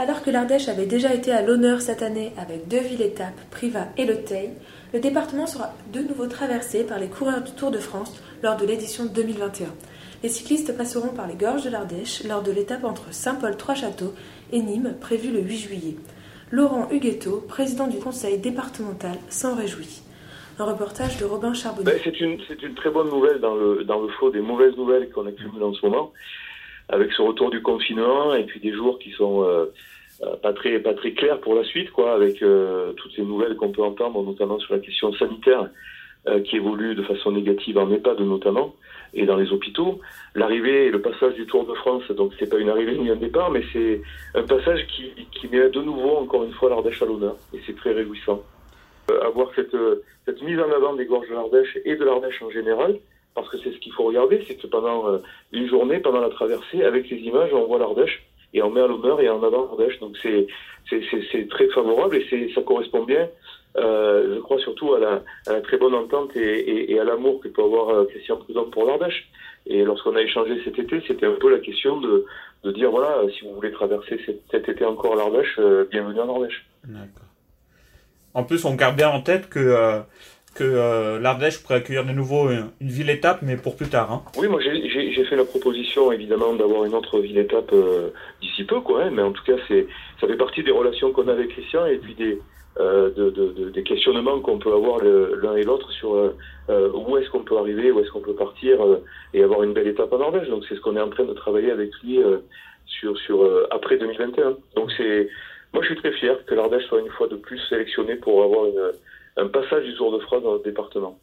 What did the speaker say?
Alors que l'Ardèche avait déjà été à l'honneur cette année avec deux villes-étapes, Privas et Le le département sera de nouveau traversé par les coureurs du Tour de France lors de l'édition 2021. Les cyclistes passeront par les gorges de l'Ardèche lors de l'étape entre Saint-Paul-Trois-Châteaux et Nîmes prévue le 8 juillet. Laurent Huguetto, président du conseil départemental, s'en réjouit. Un reportage de Robin Charbonnier. Ben, c'est une, très bonne nouvelle dans le, dans des mauvaises nouvelles qu'on accumule en ce moment, avec ce retour du confinement et puis des jours qui sont euh, euh, pas très pas très clairs pour la suite, quoi, avec euh, toutes ces nouvelles qu'on peut entendre, notamment sur la question sanitaire qui évolue de façon négative en EHPAD notamment et dans les hôpitaux. L'arrivée et le passage du Tour de France, donc c'est pas une arrivée ni un départ, mais c'est un passage qui, qui met de nouveau encore une fois l'Ardèche à l'honneur et c'est très réjouissant. Avoir cette, cette mise en avant des gorges de l'Ardèche et de l'Ardèche en général, parce que c'est ce faut regarder, c'est que pendant euh, une journée, pendant la traversée, avec les images, on voit l'Ardèche et on met à l'honneur et en avant l'Ardèche. Donc c'est c'est très favorable et c'est ça correspond bien euh, je crois surtout à la, très bonne entente et, à l'amour que peut avoir euh, Christian Prudhomme pour l'Ardèche. Et lorsqu'on a échangé cet été, c'était un peu la question de, de dire voilà, si vous voulez traverser cet, été encore l'Ardèche, bienvenue en Ardèche. D'accord. En plus, on garde bien en tête que que euh, l'Ardèche pourrait accueillir de nouveau une, ville-étape, mais pour plus tard. Hein. Oui, moi j'ai fait la proposition évidemment d'avoir une autre ville-étape euh, d'ici peu, quoi. Hein, mais en tout cas, ça fait partie des relations qu'on a avec Christian et puis des euh, de, de, de, des questionnements qu'on peut avoir l'un et l'autre sur euh, où est-ce qu'on peut arriver, où est-ce qu'on peut partir et avoir une belle étape en Norvège. Donc c'est ce qu'on est en train de travailler avec lui sur sur après 2021. Donc c'est moi je suis très fier que l'Ardèche soit une fois de plus sélectionné pour avoir une, un passage du Tour de France dans le département.